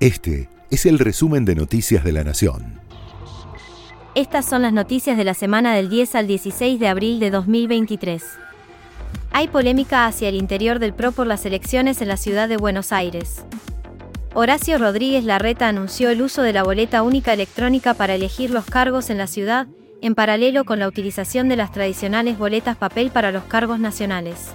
Este es el resumen de Noticias de la Nación. Estas son las noticias de la semana del 10 al 16 de abril de 2023. Hay polémica hacia el interior del PRO por las elecciones en la ciudad de Buenos Aires. Horacio Rodríguez Larreta anunció el uso de la boleta única electrónica para elegir los cargos en la ciudad, en paralelo con la utilización de las tradicionales boletas papel para los cargos nacionales.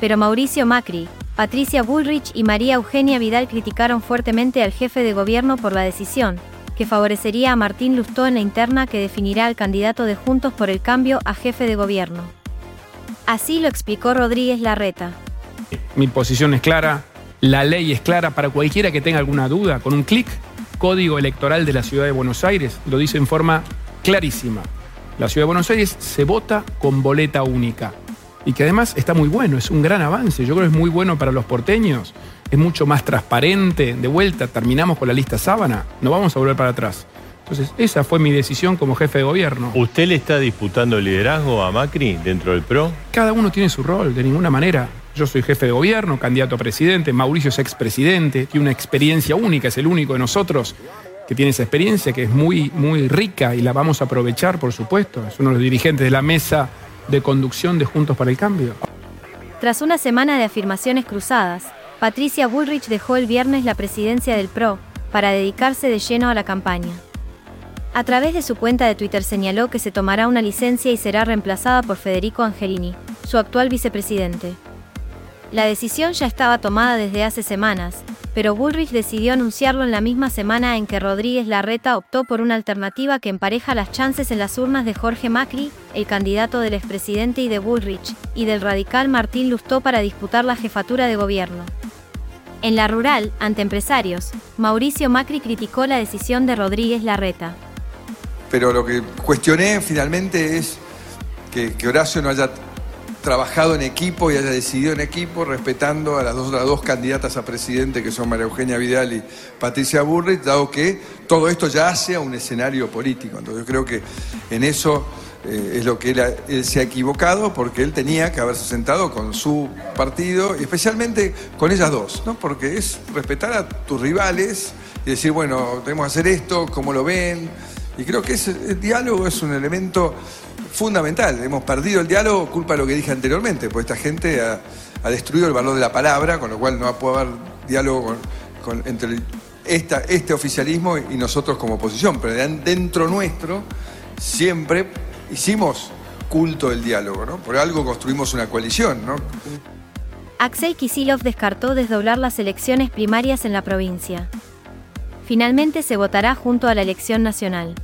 Pero Mauricio Macri, Patricia Bullrich y María Eugenia Vidal criticaron fuertemente al jefe de gobierno por la decisión, que favorecería a Martín Lustó en la interna que definirá al candidato de Juntos por el Cambio a jefe de gobierno. Así lo explicó Rodríguez Larreta. Mi posición es clara, la ley es clara para cualquiera que tenga alguna duda. Con un clic, Código Electoral de la Ciudad de Buenos Aires lo dice en forma clarísima. La Ciudad de Buenos Aires se vota con boleta única y que además está muy bueno, es un gran avance, yo creo que es muy bueno para los porteños, es mucho más transparente, de vuelta terminamos con la lista sábana, no vamos a volver para atrás. Entonces, esa fue mi decisión como jefe de gobierno. ¿Usted le está disputando el liderazgo a Macri dentro del PRO? Cada uno tiene su rol, de ninguna manera. Yo soy jefe de gobierno, candidato a presidente, Mauricio es expresidente, tiene una experiencia única, es el único de nosotros que tiene esa experiencia, que es muy, muy rica y la vamos a aprovechar, por supuesto. Es uno de los dirigentes de la mesa de conducción de Juntos para el Cambio. Tras una semana de afirmaciones cruzadas, Patricia Bullrich dejó el viernes la presidencia del PRO para dedicarse de lleno a la campaña. A través de su cuenta de Twitter señaló que se tomará una licencia y será reemplazada por Federico Angelini, su actual vicepresidente. La decisión ya estaba tomada desde hace semanas, pero Bullrich decidió anunciarlo en la misma semana en que Rodríguez Larreta optó por una alternativa que empareja las chances en las urnas de Jorge Macri, el candidato del expresidente y de Bullrich, y del radical Martín Lustó para disputar la jefatura de gobierno. En la rural, ante empresarios, Mauricio Macri criticó la decisión de Rodríguez Larreta. Pero lo que cuestioné finalmente es que, que Horacio no haya trabajado en equipo y haya decidido en equipo, respetando a las dos, dos candidatas a presidente, que son María Eugenia Vidal y Patricia Burrich, dado que todo esto ya hace a un escenario político. Entonces yo creo que en eso eh, es lo que él, se ha equivocado, porque él tenía que haberse sentado con su partido, y especialmente con ellas dos, ¿no? porque es respetar a tus rivales y decir, bueno, tenemos que hacer esto, cómo lo ven. Y creo que ese, el diálogo es un elemento fundamental. Hemos perdido el diálogo culpa de lo que dije anteriormente, porque esta gente ha, destruido el valor de la palabra, con lo cual no puede haber diálogo entre este oficialismo y nosotros como oposición. Pero dentro nuestro siempre hicimos culto del diálogo, ¿no? Por algo construimos una coalición, ¿no? Axel Kisilov descartó desdoblar las elecciones primarias en la provincia. Finalmente se votará junto a la elección nacional.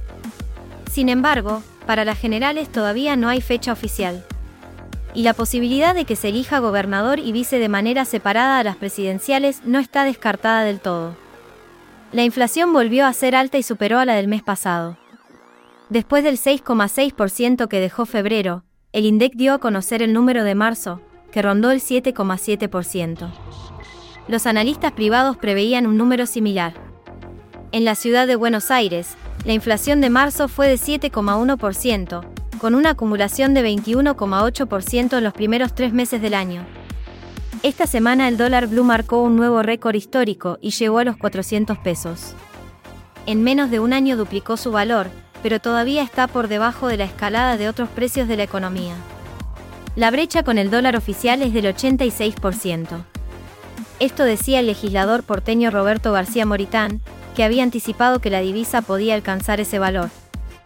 Sin embargo, para las generales todavía no hay fecha oficial. Y la posibilidad de que se elija gobernador y vice de manera separada a las presidenciales no está descartada del todo. La inflación volvió a ser alta y superó a la del mes pasado. Después del 6,6% que dejó febrero, el INDEC dio a conocer el número de marzo, que rondó el 7,7%. Los analistas privados preveían un número similar. En la ciudad de Buenos Aires, la inflación de marzo fue de 7,1%, con una acumulación de 21,8% en los primeros tres meses del año. Esta semana el dólar blue marcó un nuevo récord histórico y llegó a los 400 pesos. En menos de un año duplicó su valor, pero todavía está por debajo de la escalada de otros precios de la economía. La brecha con el dólar oficial es del 86%. Esto decía el legislador porteño Roberto García Moritán, que había anticipado que la divisa podía alcanzar ese valor.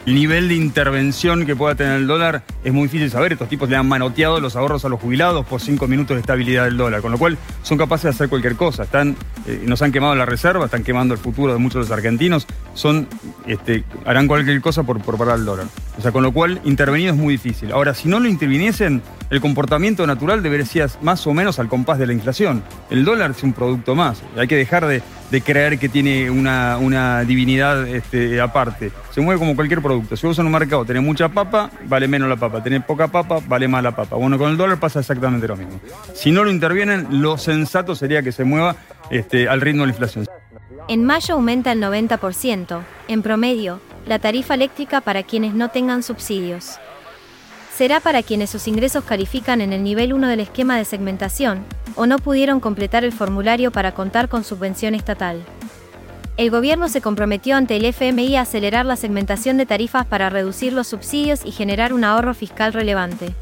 El nivel de intervención que pueda tener el dólar es muy difícil saber. Estos tipos le han manoteado los ahorros a los jubilados por cinco minutos de estabilidad del dólar, con lo cual son capaces de hacer cualquier cosa. Están, eh, nos han quemado la reserva, están quemando el futuro de muchos de los argentinos. Son, este, harán cualquier cosa por, por parar el dólar. O sea, con lo cual intervenir es muy difícil. Ahora, si no lo interviniesen, el comportamiento natural debería ser más o menos al compás de la inflación. El dólar es un producto más. Hay que dejar de, creer que tiene una, divinidad este, aparte. Se mueve como cualquier producto. Si vos en un mercado tenés mucha papa, vale menos la papa. Tenés poca papa, vale más la papa. Bueno, con el dólar pasa exactamente lo mismo. Si no lo intervienen, lo sensato sería que se mueva este, al ritmo de la inflación. En mayo aumenta el 90%, en promedio, la tarifa eléctrica para quienes no tengan subsidios será para quienes sus ingresos califican en el nivel 1 del esquema de segmentación, o no pudieron completar el formulario para contar con subvención estatal. El gobierno se comprometió ante el FMI a acelerar la segmentación de tarifas para reducir los subsidios y generar un ahorro fiscal relevante.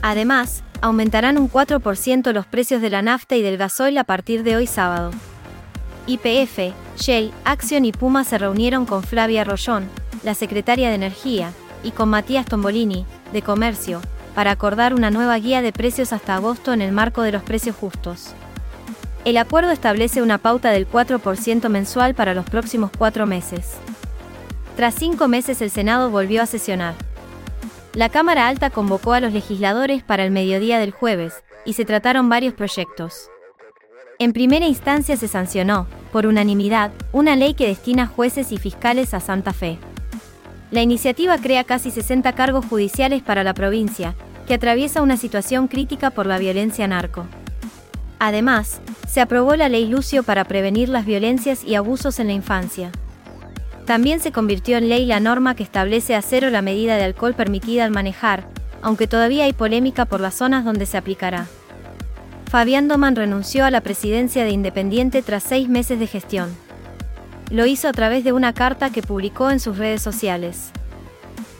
Además, aumentarán un 4% los precios de la nafta y del gasoil a partir de hoy sábado. IPF, Shell, Action y Puma se reunieron con Flavia Rollón, la secretaria de Energía, y con Matías Tombolini, de Comercio, para acordar una nueva guía de precios hasta agosto en el marco de los precios justos. El acuerdo establece una pauta del 4% mensual para los próximos cuatro meses. Tras cinco meses el Senado volvió a sesionar. La Cámara Alta convocó a los legisladores para el mediodía del jueves, y se trataron varios proyectos. En primera instancia se sancionó, por unanimidad, una ley que destina jueces y fiscales a Santa Fe. La iniciativa crea casi 60 cargos judiciales para la provincia, que atraviesa una situación crítica por la violencia narco. Además, se aprobó la ley Lucio para prevenir las violencias y abusos en la infancia. También se convirtió en ley la norma que establece a cero la medida de alcohol permitida al manejar, aunque todavía hay polémica por las zonas donde se aplicará. Fabián Doman renunció a la presidencia de Independiente tras seis meses de gestión. Lo hizo a través de una carta que publicó en sus redes sociales.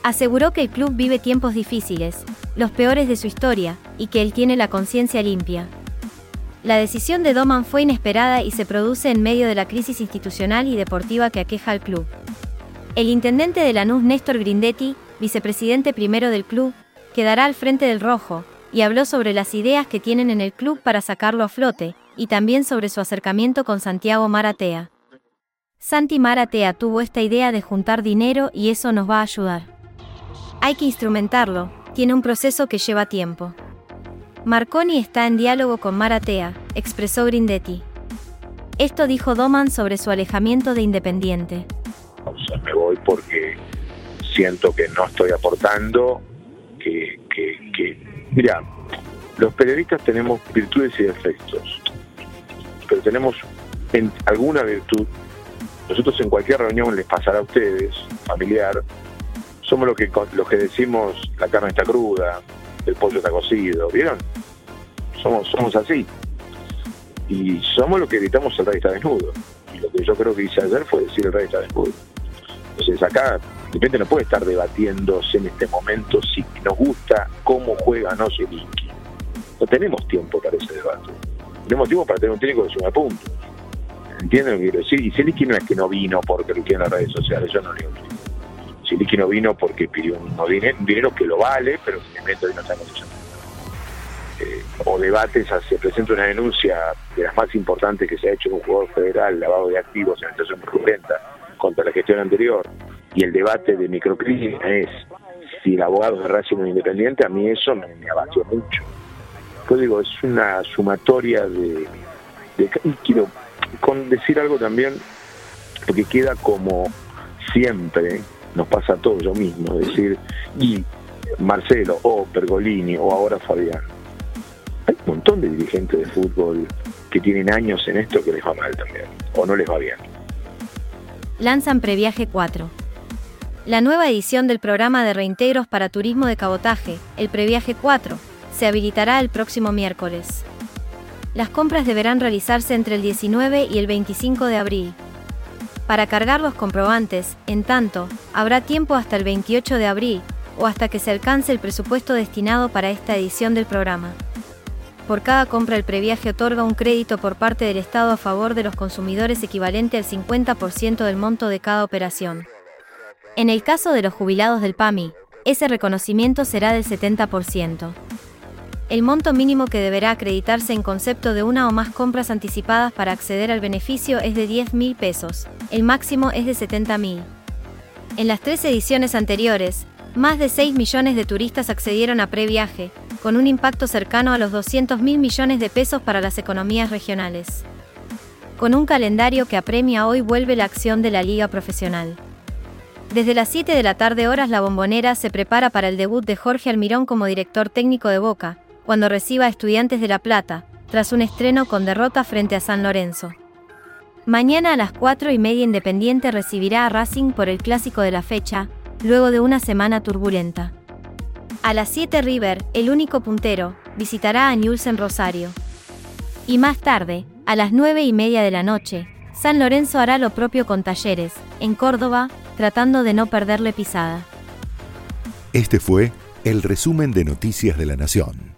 Aseguró que el club vive tiempos difíciles, los peores de su historia, y que él tiene la conciencia limpia. La decisión de Doman fue inesperada y se produce en medio de la crisis institucional y deportiva que aqueja al club. El intendente de Lanús, Néstor Grindetti, vicepresidente primero del club, quedará al frente del Rojo, y habló sobre las ideas que tienen en el club para sacarlo a flote, y también sobre su acercamiento con Santiago Maratea. Santi Maratea tuvo esta idea de juntar dinero y eso nos va a ayudar. Hay que instrumentarlo, tiene un proceso que lleva tiempo. Marconi está en diálogo con Maratea, expresó Grindetti. Esto dijo Doman sobre su alejamiento de Independiente. Me voy porque siento que no estoy aportando, que, que, que... Mira, los periodistas tenemos virtudes y defectos, pero tenemos en alguna virtud. Nosotros en cualquier reunión les pasará a ustedes, familiar, somos los que, los que decimos la carne está cruda, el pollo está cocido, ¿vieron? Somos, somos así. Y somos los que gritamos el rey está desnudo. Y lo que yo creo que hice ayer fue decir el rey está desnudo. Entonces acá de repente no puede estar debatiéndose en este momento si nos gusta cómo juega no Zielinski. No tenemos tiempo para ese debate. Tenemos tiempo para tener un técnico de suma puntos. ¿Entienden lo que quiero decir? Y Zielinski no es que no vino porque lo quieren las redes sociales, yo no le digo Zielinski no vino porque pidió un dinero, que lo vale, pero finalmente hoy no está eh, o debates, se presenta una denuncia de las más importantes que se ha hecho en un jugador federal, lavado de activos en situación fraudulenta contra la gestión anterior, y el debate de microcrisis es si el abogado de Racing es independiente, a mí eso me, me mucho. Yo digo, es una sumatoria de, de... Y quiero con decir algo también, porque queda como siempre, nos pasa a todos yo mismo, decir, y Marcelo o Pergolini o ahora Fabián. Hay un montón de dirigentes de fútbol que tienen años en esto que les va mal también, o no les va bien. Lanzan Previaje 4. La nueva edición del programa de reintegros para turismo de cabotaje, el Previaje 4, se habilitará el próximo miércoles. Las compras deberán realizarse entre el 19 y el 25 de abril, para cargar los comprobantes, en tanto, habrá tiempo hasta el 28 de abril, o hasta que se alcance el presupuesto destinado para esta edición del programa. Por cada compra el previaje otorga un crédito por parte del Estado a favor de los consumidores equivalente al 50% del monto de cada operación. En el caso de los jubilados del PAMI, ese reconocimiento será del 70%. El monto mínimo que deberá acreditarse en concepto de una o más compras anticipadas para acceder al beneficio es de 10 mil pesos, el máximo es de 70 mil. En las tres ediciones anteriores, más de 6 millones de turistas accedieron a previaje, con un impacto cercano a los 200 mil millones de pesos para las economías regionales. Con un calendario que apremia hoy vuelve la acción de la Liga Profesional. Desde las 7 de la tarde horas la bombonera se prepara para el debut de Jorge Almirón como director técnico de Boca, cuando reciba a Estudiantes de La Plata, tras un estreno con derrota frente a San Lorenzo. Mañana a las 4 y media Independiente recibirá a Racing por el clásico de la fecha, luego de una semana turbulenta. A las 7 River, el único puntero, visitará a Newell's en Rosario. Y más tarde, a las 9 y media de la noche, San Lorenzo hará lo propio con Talleres, en Córdoba, tratando de no perderle pisada. Este fue el resumen de Noticias de la Nación.